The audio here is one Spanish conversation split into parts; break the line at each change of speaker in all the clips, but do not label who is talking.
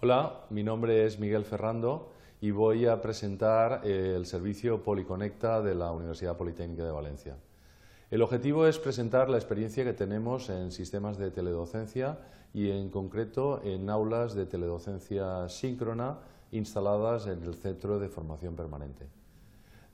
Hola, mi nombre es Miguel Ferrando y voy a presentar eh, el servicio Policonecta de la Universidad Politécnica de Valencia. El objetivo es presentar la experiencia que tenemos en sistemas de teledocencia y en concreto en aulas de teledocencia síncrona instaladas en el Centro de Formación Permanente.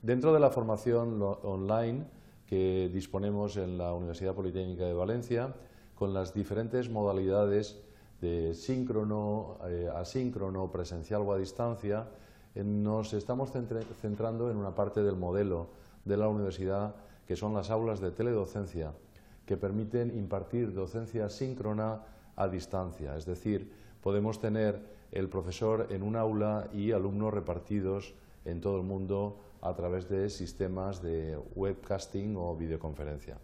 Dentro de la formación online que disponemos en la Universidad Politécnica de Valencia, con las diferentes modalidades de síncrono, eh, asíncrono, presencial o a distancia, eh, nos estamos centrando en una parte del modelo de la universidad que son las aulas de teledocencia que permiten impartir docencia síncrona a distancia, es decir, podemos tener el profesor en un aula y alumnos repartidos en todo el mundo a través de sistemas de webcasting o videoconferencia.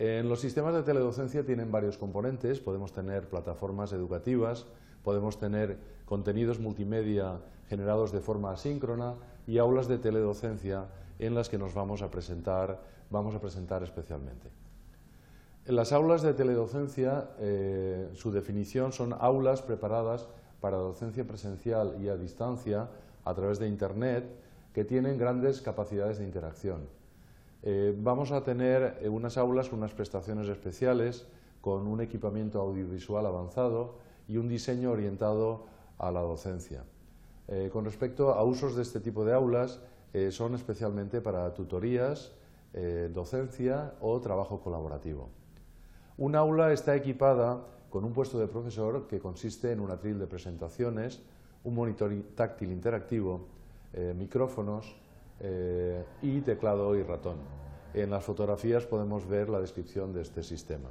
En los sistemas de teledocencia tienen varios componentes, podemos tener plataformas educativas, podemos tener contenidos multimedia generados de forma asíncrona y aulas de teledocencia en las que nos vamos a presentar, vamos a presentar especialmente. En las aulas de teledocencia, eh, su definición son aulas preparadas para docencia presencial y a distancia a través de Internet que tienen grandes capacidades de interacción. Eh, vamos a tener eh, unas aulas unas prestaciones especiales, con un equipamiento audiovisual avanzado y un diseño orientado a la docencia. con respecto a usos de este tipo de aulas, eh, son especialmente para tutorías, eh, docencia o trabajo colaborativo. Un aula está equipada con un puesto de profesor que consiste en un atril de presentaciones, un monitor táctil interactivo, eh, y teclado y ratón. En las fotografías podemos ver la descripción de este sistema.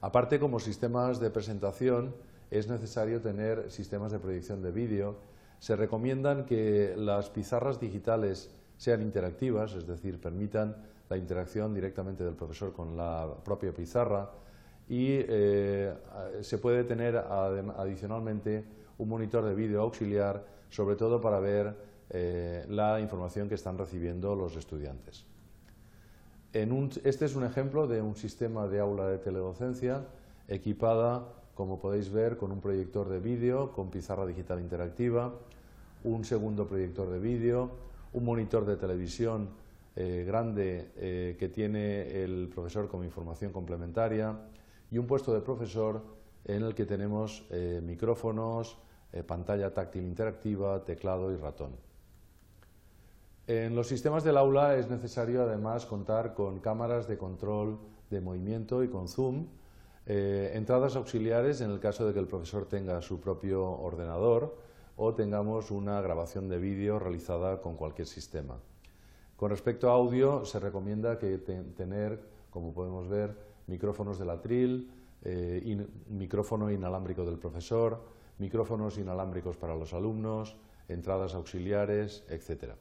Aparte, como sistemas de presentación, es necesario tener sistemas de proyección de vídeo se recomiendan que las pizarras digitales sean interactivas, es decir, permitan la interacción directamente del profesor con la propia pizarra y eh, se puede tener adicionalmente un monitor de vídeo auxiliar, sobre todo para ver eh, la información que están recibiendo los estudiantes. este es un ejemplo de un sistema de aula de teledocencia equipada como podéis ver, con un proyector de vídeo, con pizarra digital interactiva, un segundo proyector de vídeo, un monitor de televisión eh, grande eh, que tiene el profesor como información complementaria y un puesto de profesor en el que tenemos micrófonos, pantalla táctil interactiva, teclado y ratón. En los sistemas del aula es necesario además contar con cámaras de control de movimiento y con zoom, eh, entradas auxiliares en el caso de que el profesor tenga su propio ordenador o tengamos una grabación de vídeo realizada con cualquier sistema. Con respecto a audio, se recomienda que tener, como podemos ver, micrófonos de atril, eh, micrófono inalámbrico del profesor, micrófonos inalámbricos para los alumnos, entradas auxiliares, etc.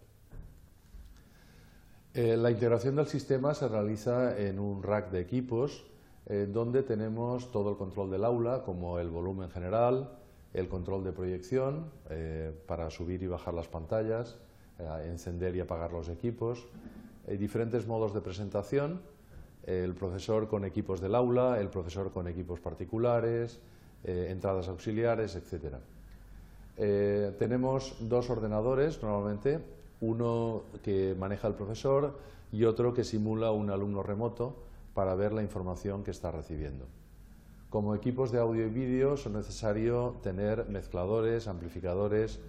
Eh, la integración del sistema se realiza en un rack de equipos eh, donde tenemos todo el control del aula, como el volumen general, el control de proyección eh, para subir y bajar las pantallas, encender y apagar los equipos, diferentes modos de presentación, el profesor con equipos del aula, el profesor con equipos particulares, entradas auxiliares, etc. tenemos dos ordenadores normalmente, uno que maneja el profesor y otro que simula un alumno remoto para ver la información que está recibiendo. Como equipos de audio y vídeo son necesario tener mezcladores, amplificadores,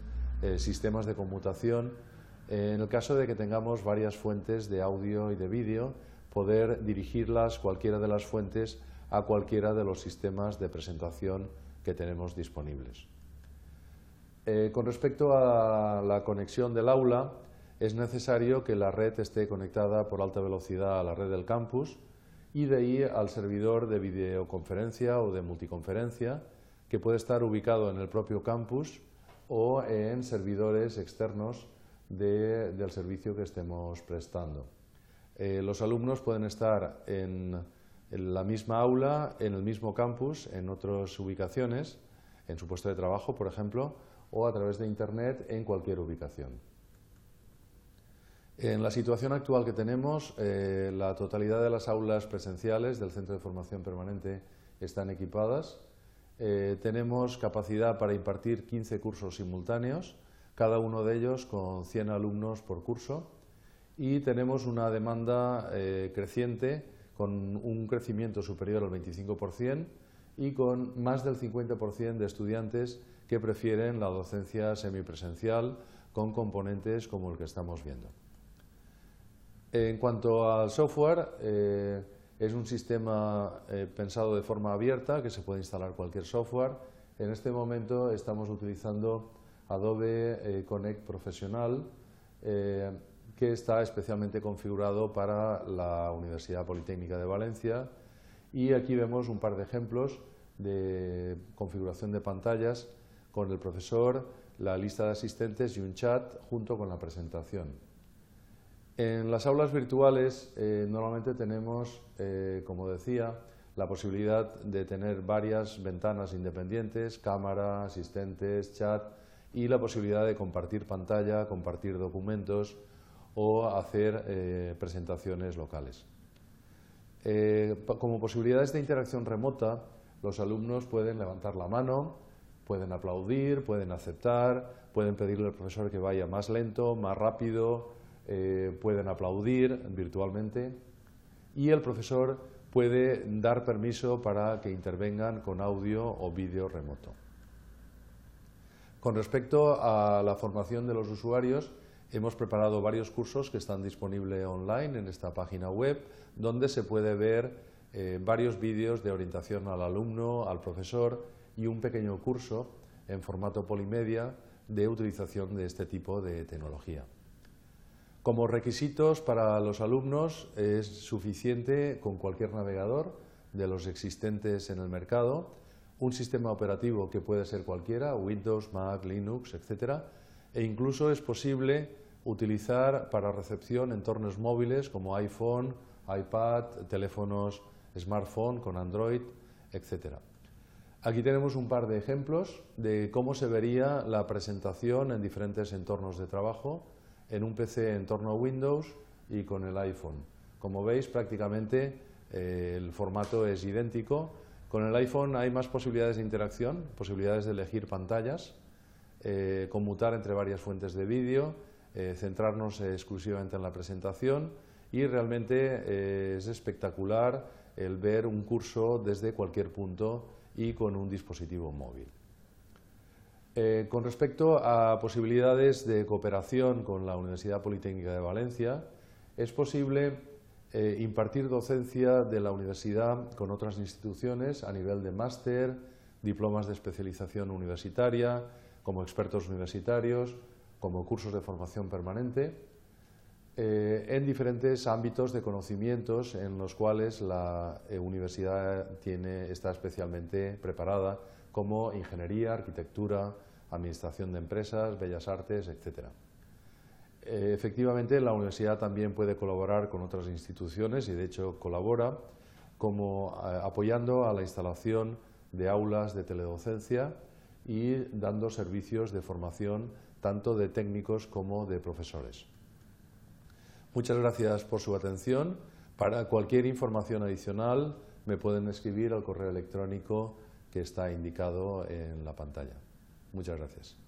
eh, sistemas de conmutación. en el caso de que tengamos varias fuentes de audio y de vídeo, poder dirigirlas, cualquiera de las fuentes, a cualquiera de los sistemas de presentación que tenemos disponibles. Eh, con respecto a la conexión del aula, es necesario que la red esté conectada por alta velocidad a la red del campus, y de ahí al servidor de videoconferencia o de multiconferencia que puede estar ubicado en el propio campus o en servidores externos del servicio que estemos prestando. Eh, los alumnos pueden estar en, la misma aula, en el mismo campus, en otras ubicaciones, en su puesto de trabajo, por ejemplo, o a través de Internet en cualquier ubicación. En la situación actual que tenemos, eh, la totalidad de las aulas presenciales del Centro de Formación Permanente están equipadas. eh, tenemos capacidad para impartir 15 cursos simultáneos, cada uno de ellos con 100 alumnos por curso y tenemos una demanda eh, creciente con un crecimiento superior al 25% y con más del 50% de estudiantes prefieren la docencia semipresencial con componentes como el que estamos viendo. En cuanto al software, eh, es un sistema eh, pensado de forma abierta que se puede instalar cualquier software. En este momento estamos utilizando Adobe eh, Connect Profesional que está especialmente configurado para la Universidad Politécnica de Valencia y aquí vemos un par de ejemplos de configuración de pantallas con el profesor, la lista de asistentes y un chat junto con la presentación. En las aulas virtuales eh, normalmente tenemos, eh, como decía, la posibilidad de tener varias ventanas independientes, cámara, asistentes, chat y la posibilidad de compartir pantalla, compartir documentos, o hacer eh, presentaciones locales. Como posibilidades de interacción remota, los alumnos pueden levantar la mano, pueden aplaudir, pueden aceptar, pueden pedirle al profesor que vaya más lento, más rápido, eh, pueden aplaudir virtualmente y el profesor puede dar permiso para que intervengan con audio o vídeo remoto. Con respecto a la formación de los usuarios, Hemos preparado varios cursos que están disponibles online en esta página web, donde se puede ver eh, varios vídeos de orientación al alumno, al profesor y un pequeño curso en formato polimedia de utilización de este tipo de tecnología. Como requisitos para los alumnos es suficiente con cualquier navegador de los existentes en el mercado, un sistema operativo que puede ser cualquiera, Windows, Mac, Linux, etc. E incluso es posible utilizar para recepción entornos móviles como iPhone, iPad, teléfonos smartphone con Android, etc. Aquí tenemos un par de ejemplos de cómo se vería la presentación en diferentes entornos de trabajo, en un PC en torno a Windows y con el iPhone. Como veis, prácticamente eh, el formato es idéntico. Con el iPhone hay más posibilidades de interacción, posibilidades de elegir pantallas, eh, conmutar entre varias fuentes de vídeo, eh, centrarnos exclusivamente en la presentación y realmente eh, es espectacular el ver un curso desde cualquier punto y con un dispositivo móvil. Eh, con respecto a posibilidades de cooperación con la Universidad Politécnica de Valencia, es posible impartir docencia de la universidad con otras instituciones a nivel de máster, diplomas de especialización universitaria, como expertos universitarios, como cursos de formación permanente eh, en diferentes ámbitos de conocimientos en los cuales la eh, universidad está especialmente preparada, como ingeniería, arquitectura, administración de empresas, bellas artes, etc. Eh, efectivamente, la universidad también puede colaborar con otras instituciones y, de hecho, colabora como apoyando a la instalación de aulas de teledocencia y dando servicios de formación tanto de técnicos como de profesores. Muchas gracias por su atención. Para cualquier información adicional me pueden escribir al correo electrónico que está indicado en la pantalla. Muchas gracias.